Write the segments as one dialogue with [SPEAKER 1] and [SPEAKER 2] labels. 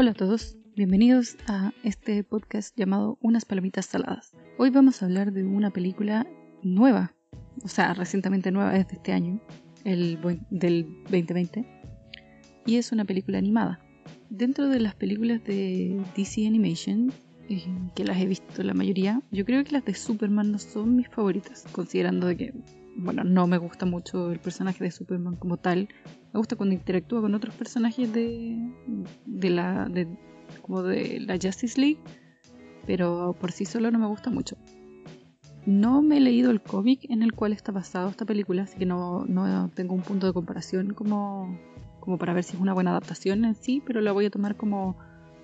[SPEAKER 1] Hola a todos, bienvenidos a este podcast llamado Unas palomitas saladas. Hoy vamos a hablar de una película nueva, o sea, recientemente nueva, es de este año, el del 2020, y es una película animada. Dentro de las películas de DC Animation, eh, que las he visto la mayoría, yo creo que las de Superman no son mis favoritas, considerando que, bueno, no me gusta mucho el personaje de Superman como tal. Me gusta cuando interactúa con otros personajes de, de la, de, como de la Justice League, pero por sí solo no me gusta mucho. No me he leído el cómic en el cual está basado esta película, así que no, no tengo un punto de comparación como, como para ver si es una buena adaptación en sí, pero la voy a tomar como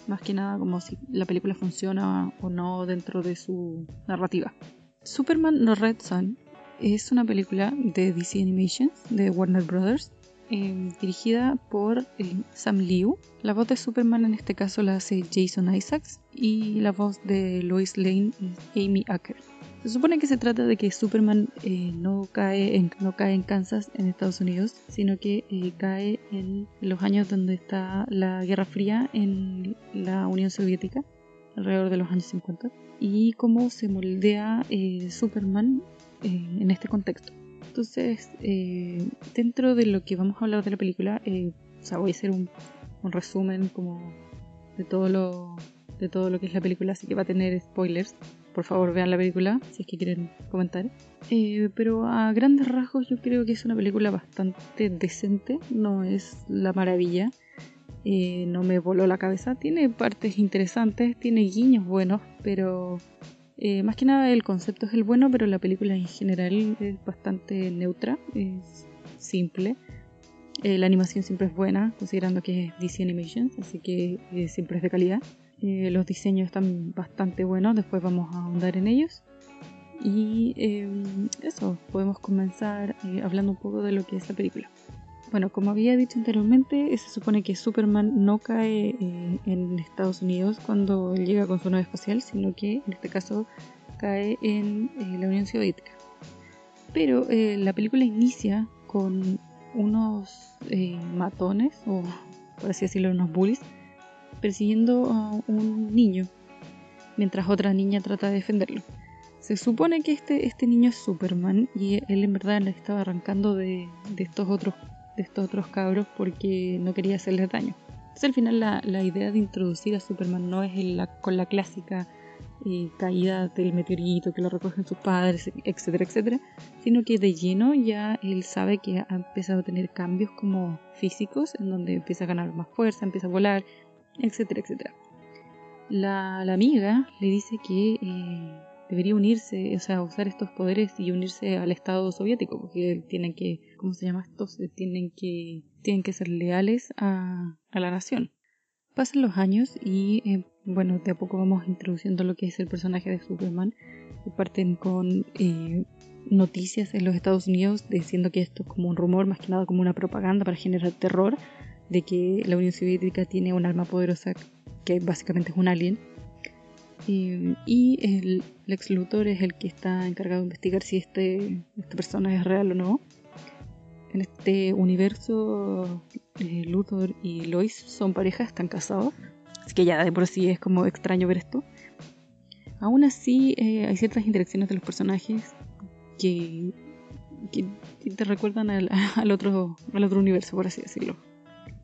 [SPEAKER 1] más que nada como si la película funciona o no dentro de su narrativa. Superman No Red Sun es una película de DC Animations de Warner Brothers em, dirigida por eh, Sam Liu. La voz de Superman en este caso la hace Jason Isaacs y la voz de Lois Lane es Amy Acker. Se supone que se trata de que Superman eh, no, cae en, no cae en Kansas, en Estados Unidos, sino que eh, cae en los años donde está la Guerra Fría en la Unión Soviética, alrededor de los años 50, y cómo se moldea eh, Superman en este contexto. Entonces, dentro de lo que vamos a hablar de la película, sea, voy a hacer un, resumen como de todo lo de todo lo que es la película, así que va a tener spoilers por favor vean la película si es que quieren comentar. Eh, pero a grandes rasgos yo creo que es una película bastante decente, no es la maravilla, eh, no me voló la cabeza, tiene partes interesantes, tiene guiños buenos, pero eh, más que nada el concepto es el bueno, pero la película en general es bastante neutra, es simple. la animación siempre es buena, considerando que es DC Animations, así que siempre es de calidad. Eh, los diseños están bastante buenos, después vamos a ahondar en ellos. Y eso, podemos comenzar eh, hablando un poco de lo que es la película. Bueno, como había dicho anteriormente, se supone que Superman no cae eh, en Estados Unidos cuando llega con su nave espacial, sino que en este caso cae en la Unión Soviética. Pero la película inicia con unos matones, o por así decirlo, unos bullies, persiguiendo a un niño, mientras otra niña trata de defenderlo. Se supone que este, este niño es Superman y él en verdad le estaba arrancando de, estos otros de estos otros cabros porque no quería hacerles daño. Entonces al final la, idea de introducir a Superman no es con la clásica eh, caída del meteorito que lo recogen sus padres, etcétera, etcétera, sino que de lleno ya él sabe que ha empezado a tener cambios como físicos, en donde empieza a ganar más fuerza, empieza a volar, etcétera, etcétera. La, amiga le dice que eh, debería unirse, o sea, usar estos poderes y unirse al Estado soviético, porque tienen que, ¿cómo se llama esto? Tienen que, tienen que ser leales a, la nación. Pasan los años y, eh, bueno, de a poco vamos introduciendo lo que es el personaje de Superman. Parten con eh, noticias en los Estados Unidos diciendo que esto es como un rumor, más que nada como una propaganda para generar terror de que la Unión Soviética tiene un arma poderosa que básicamente es un alien. Y el Lex Luthor es el que está encargado de investigar si este, esta persona es real o no. En este universo, eh, Luthor y Lois son pareja, están casados. Así que ya de por sí es como extraño ver esto. Aún así, eh, hay ciertas interacciones de los personajes que, que te recuerdan al, al, otro, al otro universo, por así decirlo.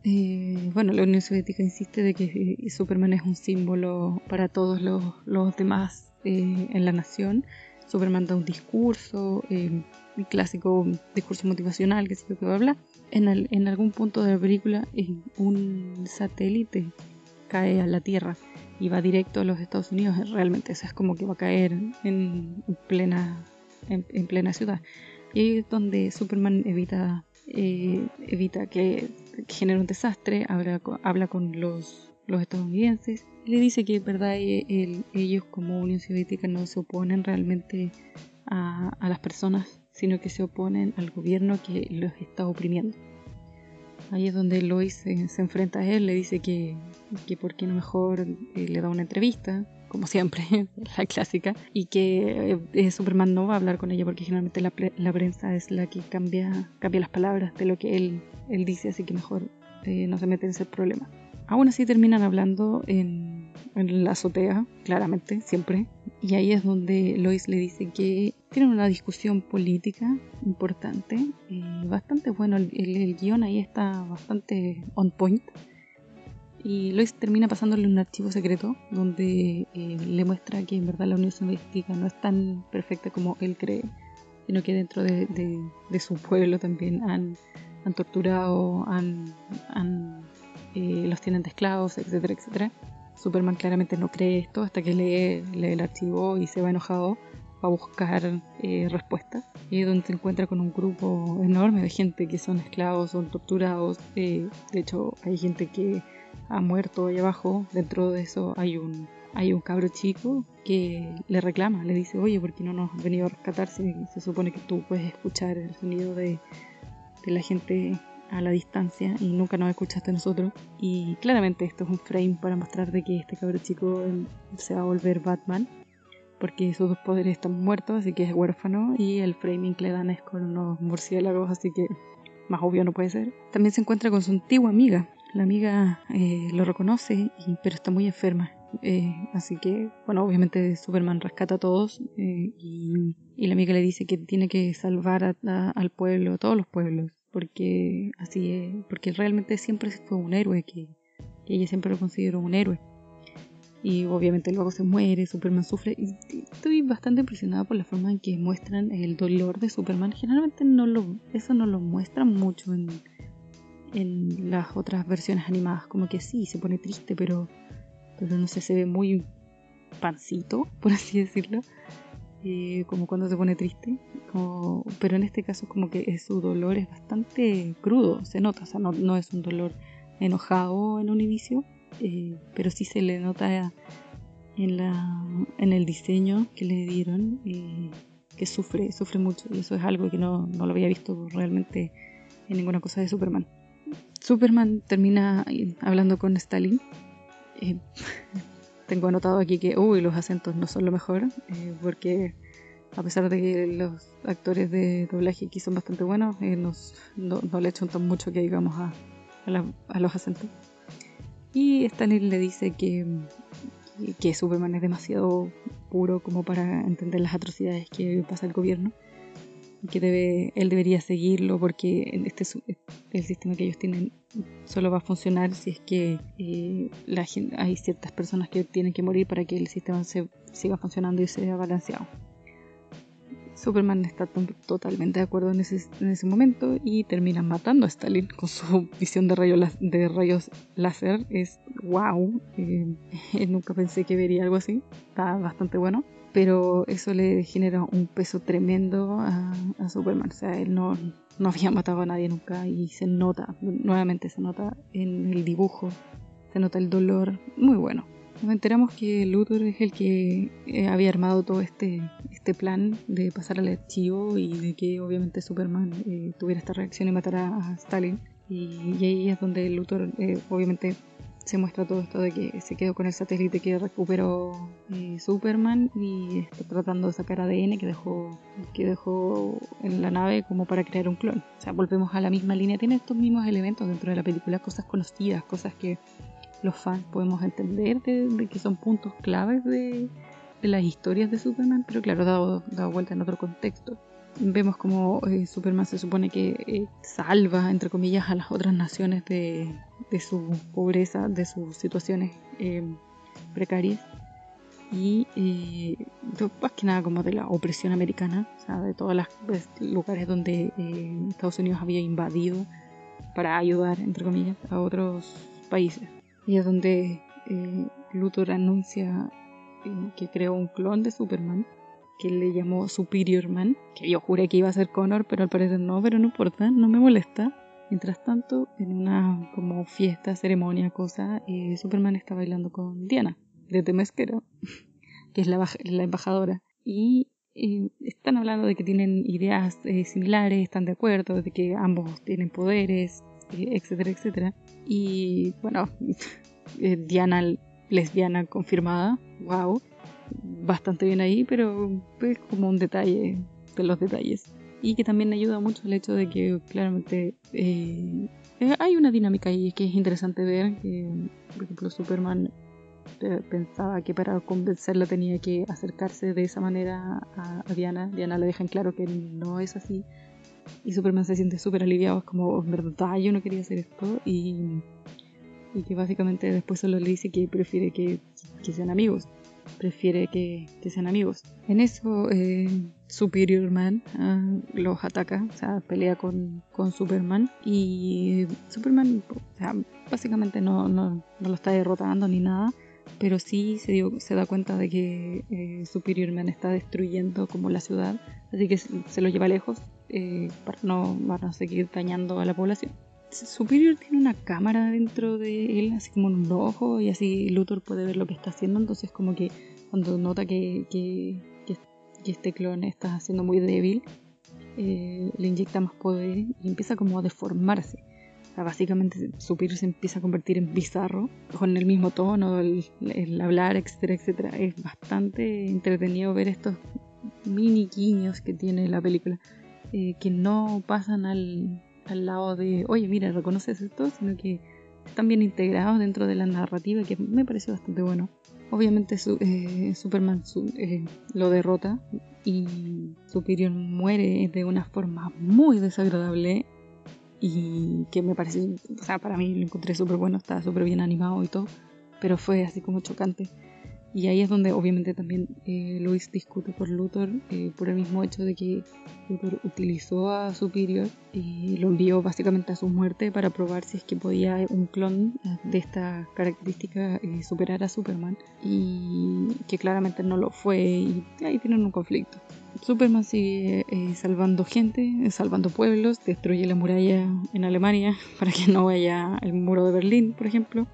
[SPEAKER 1] Eh, bueno, la Unión Soviética insiste de que eh, Superman es un símbolo para todos los, los demás eh, en la nación. Superman da un discurso, el clásico discurso motivacional que se puede hablar. En, en algún punto de la película, un satélite cae a la Tierra y va directo a los Estados Unidos. Realmente, eso es como que va a caer en plena, en plena ciudad. Y es donde Superman evita eh, evita que, genere un desastre, habla, habla con los, los estadounidenses y le dice que verdad e, ellos como Unión Soviética no se oponen realmente a, las personas, sino que se oponen al gobierno que los está oprimiendo. Ahí es donde Lois se, se enfrenta a él, le dice que, que por qué no mejor eh, le da una entrevista, como siempre, la clásica, y que eh, Superman no va a hablar con ella porque generalmente la, la, prensa es la que cambia, cambia las palabras de lo que él, él dice, así que mejor eh, no se mete en ese problema. aún así terminan hablando en, la azotea, claramente, siempre. Y ahí es donde Lois le dice que tienen una discusión política importante, eh, bastante bueno, el, el, guion ahí está bastante on point. Y Lois termina pasándole un archivo secreto donde eh, le muestra que en verdad la Unión Soviética no es tan perfecta como él cree, sino que dentro de, su pueblo también han, han torturado, han, eh, los tienen de esclavos, etcétera, etcétera. Superman claramente no cree esto hasta que lee, lee el archivo y se va enojado a buscar eh, respuestas. Y es donde se encuentra con un grupo enorme de gente que son esclavos, son torturados. de hecho, hay gente que ha muerto ahí abajo. Dentro de eso hay un, hay un cabro chico que le reclama, le dice, oye, ¿por qué no nos has venido a rescatar? Se, se supone que tú puedes escuchar el sonido de, de la gente a la distancia y nunca nos escuchaste a nosotros. Y claramente esto es un frame para mostrar de que este cabro chico se va a volver Batman. Porque sus dos poderes están muertos, así que es huérfano. Y el framing que le dan es con unos murciélagos, así que más obvio no puede ser. También se encuentra con su antigua amiga, la amiga eh, lo reconoce, pero está muy enferma. Eh, así que, bueno, obviamente Superman rescata a todos eh, y, la amiga le dice que tiene que salvar al pueblo, a todos los pueblos, porque así porque realmente siempre fue un héroe, que, ella siempre lo consideró un héroe. Y obviamente luego se muere, Superman sufre. Y estoy bastante impresionada por la forma en que muestran el dolor de Superman. Generalmente eso no lo muestran mucho en, en las otras versiones animadas. Como que sí, se pone triste, pero, pero no sé, se ve muy pancito, por así decirlo. Eh, como cuando se pone triste. pero en este caso como que su dolor es bastante crudo, se nota. O sea, no, no es un dolor enojado en un inicio, eh, pero sí se le nota en, la, en el diseño que le dieron eh, que sufre, sufre mucho. Y eso es algo que no, no lo había visto realmente en ninguna cosa de Superman. Superman termina hablando con Stalin. Eh, tengo anotado aquí que, uy, los acentos no son lo mejor, eh, porque a pesar de que los actores de doblaje aquí son bastante buenos, eh, nos, no, le echan tan mucho que digamos a, los acentos. Y Stalin le dice que, que Superman es demasiado puro como para entender las atrocidades que pasa el gobierno que debe, él debería seguirlo porque este, el sistema que ellos tienen solo va a funcionar si es que eh, hay ciertas personas que tienen que morir para que el sistema se, siga funcionando y sea balanceado. Superman está totalmente de acuerdo en ese, en ese, momento y termina matando a Stalin con su visión de, rayos de rayos láser. Es wow, eh, nunca pensé que vería algo así, está bastante bueno pero eso le genera un peso tremendo a, Superman. O sea, él no, no, había matado a nadie nunca y se nota, nuevamente se nota en el dibujo, se nota el dolor, muy bueno. Nos enteramos que Luthor es el que eh, había armado todo este, este plan de pasar al archivo y de que obviamente Superman eh, tuviera esta reacción y matara a Stalin. Y, ahí es donde Luthor eh, obviamente se muestra todo esto de que se quedó con el satélite que recuperó eh, Superman y está tratando de sacar ADN que dejó, que dejó en la nave como para crear un clon. O sea, volvemos a la misma línea. Tiene estos mismos elementos dentro de la película, cosas conocidas, cosas que los fans podemos entender de, que son puntos claves de, las historias de Superman, pero claro, dado, dado vuelta en otro contexto vemos como eh, Superman se supone que eh, salva, entre comillas, a las otras naciones de, su pobreza, de sus situaciones eh, precarias. Y más que nada como de la opresión americana, o sea, de todos los lugares donde Estados Unidos había invadido para ayudar, entre comillas, a otros países. Y es donde Luthor anuncia que creó un clon de Superman que le llamó Superior Man, que yo juré que iba a ser Connor, pero al parecer no, pero no importa, no me molesta. Mientras tanto, en una como fiesta, ceremonia, cosa, eh, Superman está bailando con Diana, de Temesquero, que es la, la embajadora. Y eh, están hablando de que tienen ideas eh, similares, están de acuerdo, de que ambos tienen poderes, etcétera, etcétera. Y bueno, Diana lesbiana confirmada, wow bastante bien ahí, pero es como un detalle de los detalles. Y que también ayuda mucho el hecho de que claramente eh, eh, hay una dinámica ahí que es interesante ver, que por ejemplo Superman eh, pensaba que para convencerla tenía que acercarse de esa manera a, Diana. Diana le deja en claro que no es así. Y Superman se siente súper aliviado, es como, en verdad, yo no quería hacer esto. Y, y que básicamente después solo le dice que prefiere que sean amigos. Prefiere que, que, sean amigos. En eso, eh, Superior Man uh, los ataca, o sea, pelea con, con Superman. Y Superman, o sea, básicamente no, no, no lo está derrotando ni nada pero sí se, dio, se da cuenta de que eh, Superior Man está destruyendo como la ciudad, así que se lo lleva lejos eh, para, no, para seguir dañando a la población. Superior tiene una cámara dentro de él, así como en un ojo, y así Luthor puede ver lo que está haciendo, entonces como que cuando nota que, este clon está siendo muy débil, eh, le inyecta más poder y empieza como a deformarse básicamente Superior se empieza a convertir en bizarro, con el mismo tono, el, hablar, etcétera, etcétera. Es bastante entretenido ver estos mini guiños que tiene la película, eh, que no pasan al, al lado de, oye, mira, reconoces esto, sino que están bien integrados dentro de la narrativa, que me pareció bastante bueno. Obviamente eh, Superman eh, lo derrota y Superior muere de una forma muy desagradable y que me pareció, o sea, para mí lo encontré súper bueno, estaba súper bien animado y todo, pero fue así como chocante. Y ahí es donde obviamente también eh, discute por Luthor, eh, por el mismo hecho de que Luthor utilizó a Superior y lo envió básicamente a su muerte para probar si es que podía un clon de esta característica eh, superar a Superman y que claramente no lo fue y ahí tienen un conflicto. Superman sigue salvando gente, salvando pueblos, destruye la muralla en Alemania para que no vaya el muro de Berlín, por ejemplo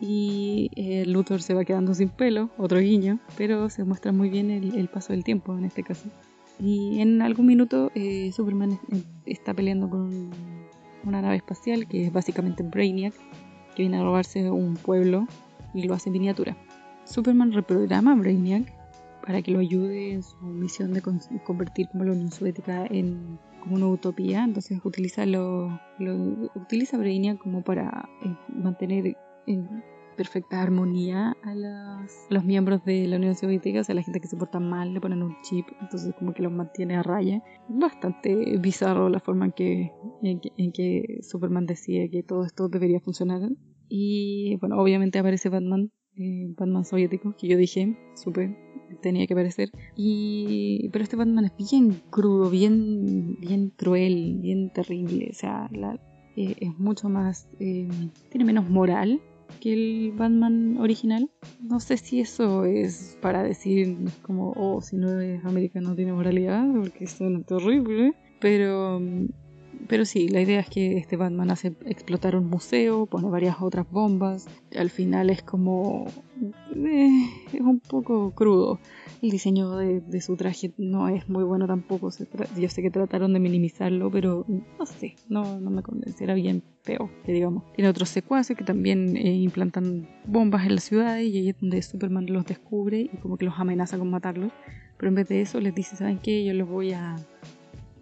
[SPEAKER 1] y eh, Luthor se va quedando sin pelo, otro guiño, pero se muestra muy bien el, paso del tiempo en este caso. Y en algún minuto eh, Superman está peleando con una nave espacial que es básicamente Brainiac, que viene a robarse un pueblo y lo hace en miniatura. Superman reprograma a Brainiac para que lo ayude en su misión de convertir como la Unión Soviética en como una utopía. Entonces utiliza Brainiac como para eh, mantener en perfecta armonía a los, miembros de la Unión Soviética, o sea, la gente que se porta mal le ponen un chip, entonces como que los mantiene a raya. Bastante bizarro la forma en que, en que, Superman decide que todo esto debería funcionar. Y bueno, obviamente aparece Batman, eh, Batman soviético, que yo dije, supe, tenía que aparecer. Y, pero este Batman es bien crudo, bien, bien cruel, bien terrible, o sea, eh, es mucho más, eh, tiene menos moral que el Batman original. No sé si eso es para decir como, oh, si no es americano tiene moralidad, porque suena terrible. Pero, pero sí, la idea es que este Batman hace explotar un museo, pone varias otras bombas. Al final es como... Eh, es un poco crudo el diseño de, su traje no es muy bueno tampoco. yo sé que trataron de minimizarlo, pero no sé, no, no me convence. Era bien feo, que digamos. Tiene otros secuaces que también eh, implantan bombas en la ciudad y ahí es donde Superman los descubre y como que los amenaza con matarlos. Pero en vez de eso les dice, ¿saben qué? Yo los voy a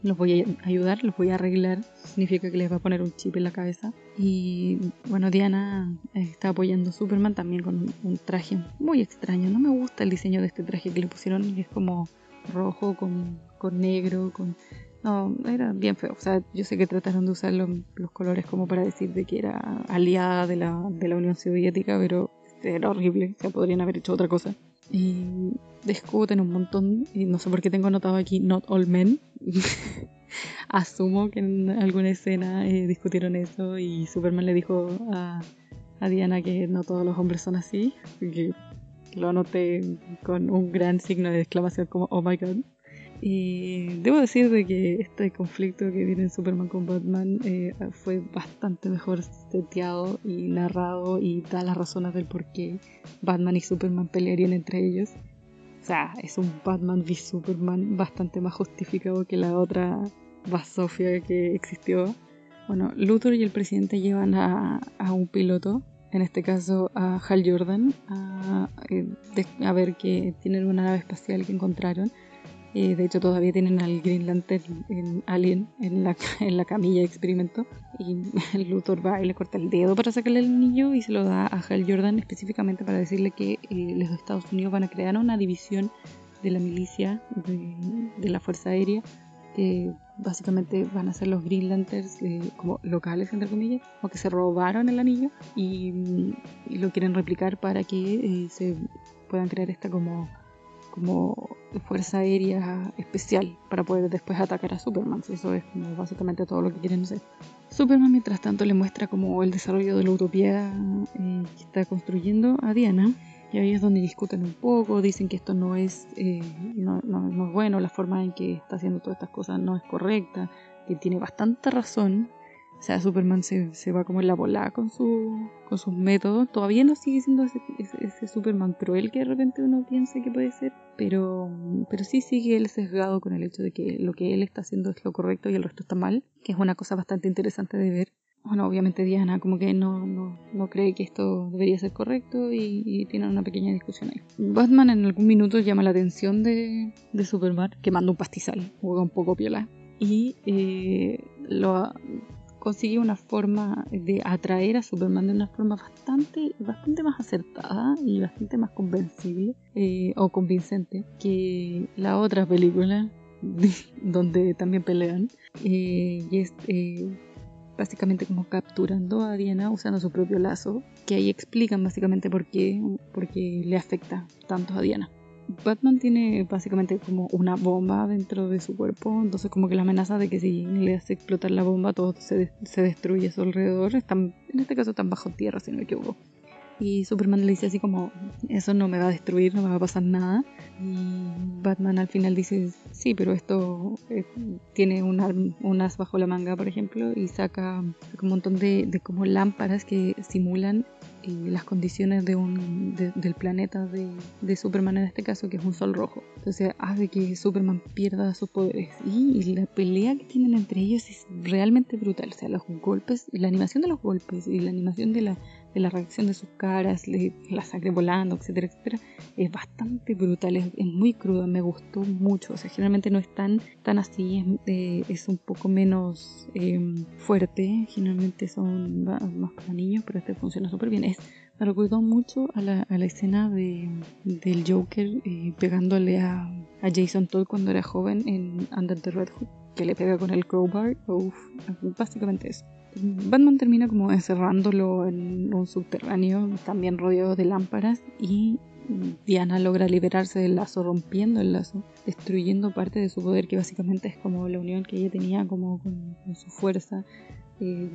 [SPEAKER 1] los voy a ayudar, los voy a arreglar. Significa que les va a poner un chip en la cabeza. Y bueno, Diana está apoyando a Superman también con un, traje muy extraño. No me gusta el diseño de este traje que le pusieron. Es como rojo con, con negro, con... No, era bien feo. O sea, yo sé que trataron de usar los, colores como para decir de que era aliada de la, de la Unión Soviética, pero era horrible. O sea, podrían haber hecho otra cosa. Y discuten un montón. Y no sé por qué tengo anotado aquí Not All Men. Asumo que en alguna escena eh, discutieron eso y Superman le dijo a, Diana que no todos los hombres son así. Que lo anoté con un gran signo de exclamación como Oh my god. Y debo decir de que este conflicto que tiene Superman con Batman eh, fue bastante mejor seteado y narrado y da las razones del por qué Batman y Superman pelearían entre ellos. O sea, es un Batman v Superman bastante más justificado que la otra basofia que existió. Bueno, Luthor y el presidente llevan a, un piloto, en este caso a Hal Jordan, a, eh, a ver que tienen una nave espacial que encontraron Eh, de hecho, todavía tienen al Green Lantern en Alien en la, en la camilla de experimento. Y Luthor va y le corta el dedo para sacarle el niño y se lo da a Hal Jordan específicamente para decirle que eh, los Estados Unidos van a crear una división de la milicia de, de la Fuerza Aérea que básicamente van a ser los Green Lanterns eh, como locales, entre comillas, o que se robaron el anillo y, lo quieren replicar para que eh, se puedan crear esta como, como fuerza aérea especial para poder después atacar a Superman. Eso es básicamente todo lo que quieren hacer. Superman, mientras tanto, le muestra como el desarrollo de la utopía eh, que está construyendo a Diana y ahí es donde discuten un poco, dicen que esto no es, eh, no, es bueno, la forma en que está haciendo todas estas cosas no es correcta, que tiene bastante razón. Sea, Superman se, va como en la bola con, su, con sus métodos. Todavía no sigue siendo ese, Superman cruel que de repente uno piensa que puede ser, pero, pero sí sigue él sesgado con el hecho de que lo que él está haciendo es lo correcto y el resto está mal, que es una cosa bastante interesante de ver bueno, obviamente Diana como que no, no, no cree que esto debería ser correcto y, tienen una pequeña discusión ahí. Batman en algún minuto llama la atención de, de Superman, que manda un pastizal, juega un poco piola, y eh, lo consigue una forma de atraer a Superman de una forma bastante, bastante más acertada y bastante más convencible eh, o convincente que la otra película donde también pelean. Eh, y es básicamente como capturando a Diana usando su propio lazo, que ahí explican básicamente por qué, por qué le afecta tanto a Diana. Batman tiene básicamente como una bomba dentro de su cuerpo, entonces como que la amenaza de que si le hace explotar la bomba todo se, se destruye a su alrededor, están, en este caso están bajo tierra si no me equivoco. Y Superman le dice así como, eso no me va a destruir, no me va a pasar nada. Y Batman al final dice, sí, pero esto eh, tiene un, as bajo la manga, por ejemplo, y saca, un montón de, de, como lámparas que simulan eh, las condiciones de un, del planeta de, Superman en este caso, que es un sol rojo. Entonces hace que Superman pierda sus poderes. Y, y la pelea que tienen entre ellos es realmente brutal. O sea, los golpes, la animación de los golpes y la animación de la de la reacción de sus caras, la sangre volando, etcétera, etcétera, es bastante brutal, es, muy cruda, me gustó mucho. O sea, generalmente no es tan, tan así, es, eh, un poco menos em, fuerte, generalmente son más para niños, pero este funciona súper bien. Me recordó mucho a la, a la escena de, del Joker eh, pegándole a, a, Jason Todd cuando era joven en Under the Red Hood, que le pega con el crowbar. Uf, básicamente eso. Batman termina como encerrándolo en un subterráneo, también rodeado de lámparas, y Diana logra liberarse del lazo, rompiendo el lazo, destruyendo parte de su poder, que básicamente es como la unión que ella tenía como con, su fuerza. Eh,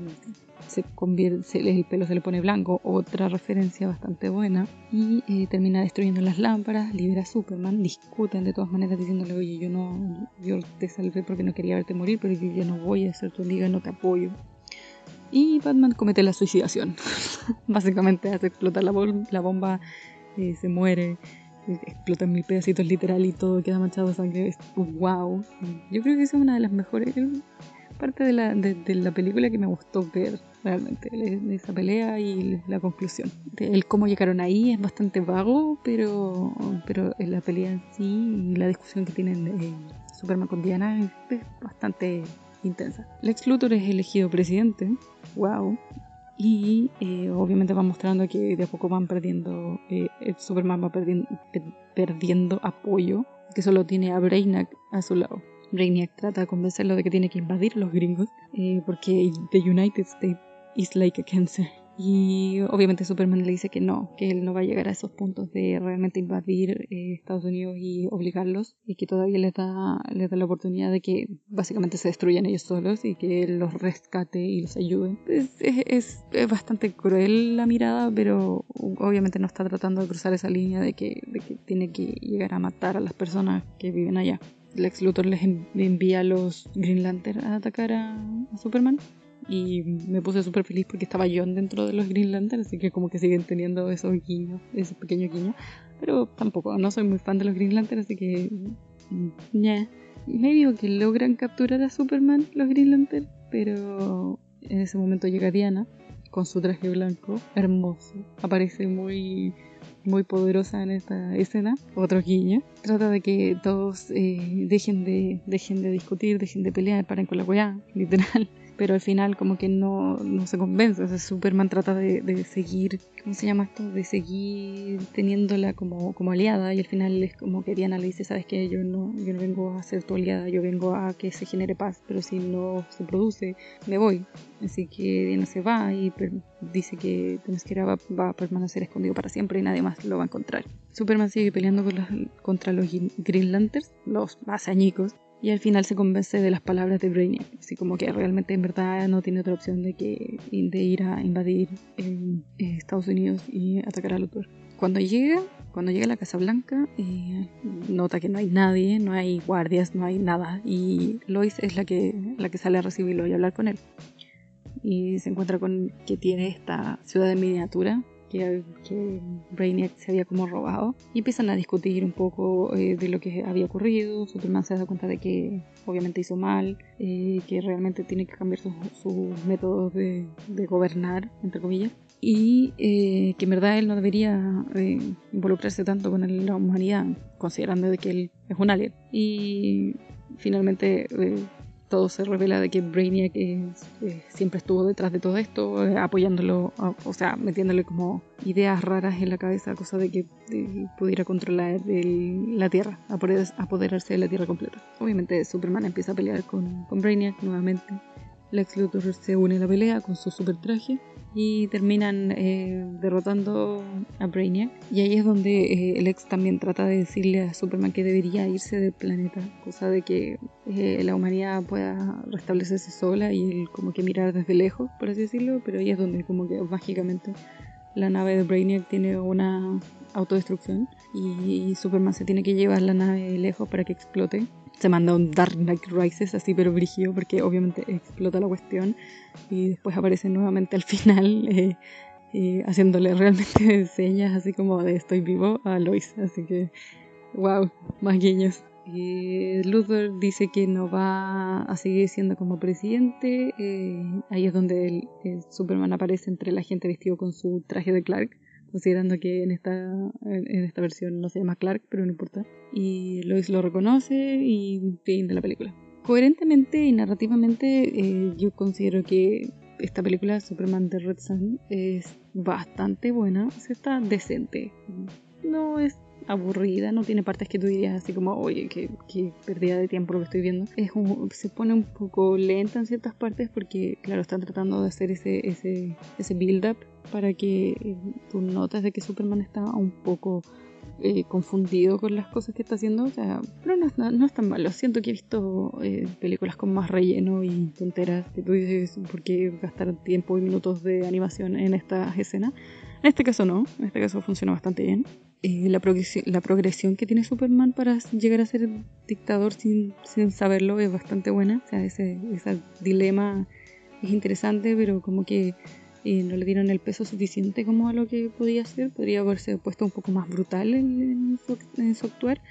[SPEAKER 1] se convierte, el pelo se le pone blanco, otra referencia bastante buena, y eh, termina destruyendo las lámparas, libera a Superman, discuten de todas maneras diciéndole, oye, yo no, yo te salvé porque no quería verte morir, pero yo no voy a ser tu amiga, no te apoyo. Y Batman comete la suicidación. Básicamente hace explotar la, bomba, eh, se muere, eh, explota en mil pedacitos literal y todo queda manchado de sangre. Es wow. Yo creo que es una de las mejores partes de la, de, la película que me gustó ver realmente. Esa pelea y la conclusión. El cómo llegaron ahí es bastante vago, pero, pero la pelea en sí y la discusión que tienen eh, Superman con Diana es bastante intensa. Lex Luthor es elegido presidente, wow, y eh, obviamente va mostrando que de a poco van perdiendo, eh, Superman va perdiendo, perdiendo apoyo, que solo tiene a Brainiac a su lado. Brainiac trata de convencerlo de que tiene que invadir los gringos, eh, porque the United States is like a cancer. Y obviamente Superman le dice que no, que él no va a llegar a esos puntos de realmente invadir eh, Estados Unidos y obligarlos, y que todavía les da, les da la oportunidad de que básicamente se destruyan ellos solos y que él los rescate y los ayude. Es, es, es, bastante cruel la mirada, pero obviamente no está tratando de cruzar esa línea de que, de que tiene que llegar a matar a las personas que viven allá. Lex Luthor les envía a los Green Lantern a atacar a Superman y me puse súper feliz porque estaba John dentro de los Green Lantern, así que como que siguen teniendo esos guiños, esos pequeños guiños. Pero tampoco, no soy muy fan de los Green Lantern, así que. ya. Me digo que logran capturar a Superman los Green Lantern, pero en ese momento llega Diana con su traje blanco, hermoso. Aparece muy muy poderosa en esta escena, otro guiño. Trata de que todos eh, dejen, de, dejen de discutir, dejen de pelear, paren con la weá, literal pero al final como que no, no se convence. O sea, Superman trata de, de, seguir, ¿cómo se llama esto? De seguir teniéndola como, como aliada y al final es como que Diana le dice, sabes que yo no, yo no vengo a ser tu aliada, yo vengo a que se genere paz, pero si no se produce, me voy. Así que Diana se va y dice que Themyscira va, va a permanecer escondido para siempre y nadie más lo va a encontrar. Superman sigue peleando con los, contra los Green Lanterns, los más añicos, y al final se convence de las palabras de Brainiac, así como que realmente en verdad no tiene otra opción de que de ir a invadir eh, Estados Unidos y atacar a Luthor. Cuando llega, cuando llega a la Casa Blanca, eh, nota que no hay nadie, no hay guardias, no hay nada y Lois es la que, la que sale a recibirlo y hablar con él. Y se encuentra con que tiene esta ciudad en miniatura que, que, se había como robado y empiezan a discutir un poco eh, de lo que había ocurrido. Superman se da cuenta de que obviamente hizo mal, eh, que realmente tiene que cambiar sus métodos de, gobernar, entre comillas, y eh, que en verdad él no debería involucrarse tanto con la humanidad, considerando de que él es un alien. Y finalmente todo se revela de que Brainiac siempre estuvo detrás de todo esto, eh, apoyándolo, o sea, metiéndole como ideas raras en la cabeza, cosa de que pudiera controlar la Tierra, apoderarse de la Tierra completa. Obviamente Superman empieza a pelear con, con Brainiac nuevamente. Lex Luthor se une a la pelea con su super traje y terminan eh, derrotando a Brainiac. Y ahí es donde eh, el ex también trata de decirle a Superman que debería irse del planeta, cosa de que eh, la humanidad pueda restablecerse sola y él como que mirar desde lejos, por así decirlo, pero ahí es donde como que mágicamente la nave de Brainiac tiene una autodestrucción y Superman se tiene que llevar la nave lejos para que explote se manda un Dark Knight Rises así pero brígido porque obviamente explota la cuestión. Y después aparece nuevamente al final eh, eh, haciéndole realmente señas así como de estoy vivo a Lois. Así que wow más guiños. Luthor dice que no va a seguir siendo como presidente. Eh, ahí es donde el, Superman aparece entre la gente vestido con su traje de Clark considerando que en esta, en esta versión no se llama Clark, pero no importa. Y Lois lo reconoce y fin la película. Coherentemente y narrativamente, eh, yo considero que esta película, Superman de Red Sun, es bastante buena, o sea, está decente. No es aburrida, no tiene partes que tú dirías así como, oye, que, que pérdida de tiempo lo que estoy viendo. Es se pone un poco lenta en ciertas partes porque, claro, están tratando de hacer ese, ese, build-up para que eh, tú notes de que Superman está un poco eh, confundido con las cosas que está haciendo, o sea, pero no, no, es tan malo. Siento que he visto eh, películas con más relleno y tonteras que tú dices, ¿por qué gastar tiempo y minutos de animación en esta escena? En este caso no, en este caso funciona bastante bien. La, progresión, la progresión que tiene Superman para llegar a ser dictador sin, sin saberlo es bastante buena. O sea, ese, ese dilema es interesante, pero como que y no le dieron el peso suficiente como a lo que podía ser. Podría haberse puesto un poco más brutal en, su, actuar.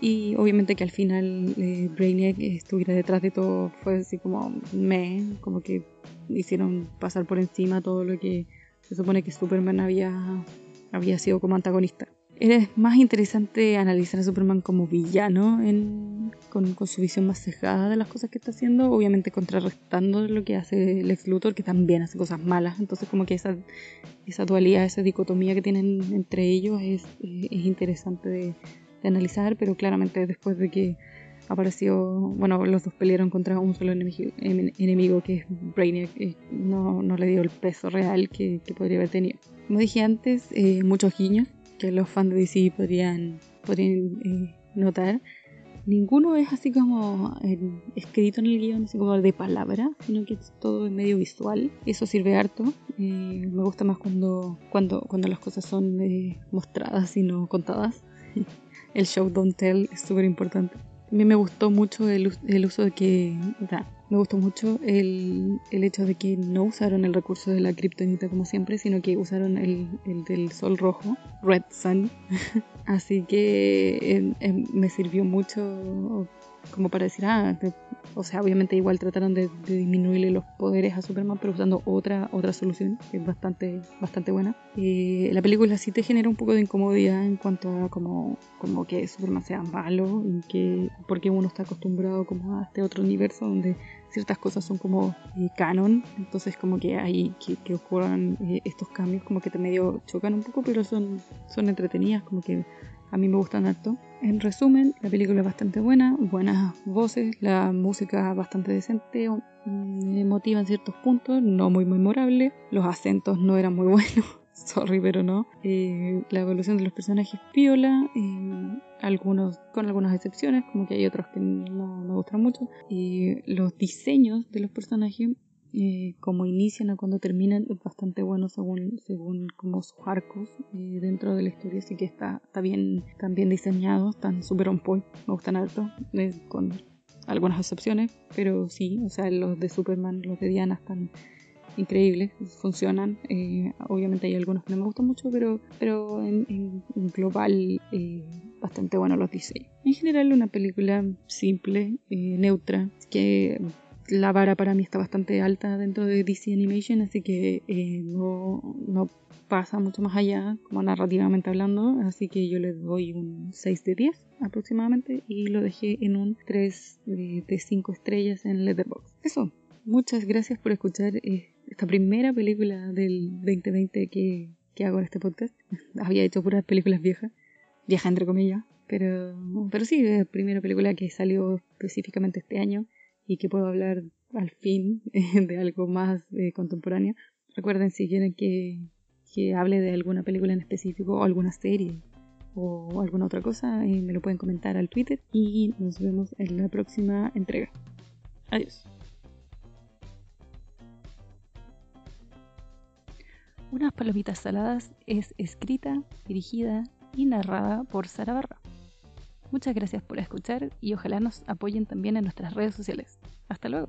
[SPEAKER 1] Y obviamente que al final eh, Brainiac estuviera detrás de todo fue así como me, como que hicieron pasar por encima todo lo que se supone que Superman había, había sido como antagonista. Es más interesante analizar a Superman como villano con, su visión más cejada de las cosas que está haciendo, obviamente contrarrestando lo que hace Lex Luthor, que también hace cosas malas. Entonces como que esa, esa dualidad, esa dicotomía que tienen entre ellos es, interesante de, analizar, pero claramente después de que apareció, bueno, los dos pelearon contra un solo enemigo, enemigo que es Brainiac, eh, no, no, le dio el peso real que, podría haber tenido. Como dije antes, eh, muchos guiños que los fans de DC podrían, podrían eh, notar, ninguno es así como escrito en el guion, así como de palabra, sino que es todo medio visual. Eso sirve harto. Eh, me gusta más cuando, cuando, cuando las cosas son eh, mostradas y no contadas. el show don't tell es súper importante. También me gustó mucho el, el uso de que, me gustó mucho el, el, hecho de que no usaron el recurso de la kriptonita como siempre, sino que usaron el, el del sol rojo, Red Sun. Así que me sirvió mucho como para decir, ah, o sea, obviamente igual trataron de, disminuirle los poderes a Superman, pero usando otra, otra solución, que es bastante, bastante buena. Eh, la película sí te genera un poco de incomodidad en cuanto a como, como que Superman sea malo, y que, porque uno está acostumbrado como a este otro universo donde ciertas cosas son como eh, canon, entonces como que hay que, que ocurran eh, estos cambios como que te medio chocan un poco, pero son, son entretenidas, como que a mí me gustan harto. En resumen, la película es bastante buena, buenas voces, la música bastante decente, mm, emotiva en ciertos puntos, no muy memorable, los acentos no eran muy buenos, sorry pero no. Eh, la evolución de los personajes piola, eh, algunos con algunas excepciones, como que hay otros que no me gustan mucho. Y los diseños de los personajes eh, como inician a cuando terminan es bastante bueno según, según como sus arcos eh, dentro de la historia, así que está, está bien, están bien diseñados, están súper on point, me gustan harto, eh, con algunas excepciones, pero sí, o sea, los de Superman, los de Diana están increíbles, funcionan, obviamente hay algunos que no me gustan mucho, pero, pero en, global bastante bueno los diseños. En general una película simple, neutra, que la vara para mí está bastante alta dentro de DC Animation, así que eh, no, no, pasa mucho más allá, como narrativamente hablando, así que yo le doy un 6 de 10 aproximadamente y lo dejé en un 3 de, 5 estrellas en Letterboxd. Eso, muchas gracias por escuchar eh, esta primera película del 2020 que, que hago en este podcast. Había hecho puras películas viejas, viejas entre comillas, pero, pero sí, es la primera película que salió específicamente este año y que puedo hablar al fin de algo más eh, contemporáneo. Recuerden si quieren que, que, hable de alguna película en específico o alguna serie o alguna otra cosa, eh, me lo pueden comentar al Twitter y nos vemos en la próxima entrega. Adiós. Unas palomitas saladas es escrita, dirigida y narrada por Sara Barra. Muchas gracias por escuchar y ojalá nos apoyen también en nuestras redes sociales. Hasta luego.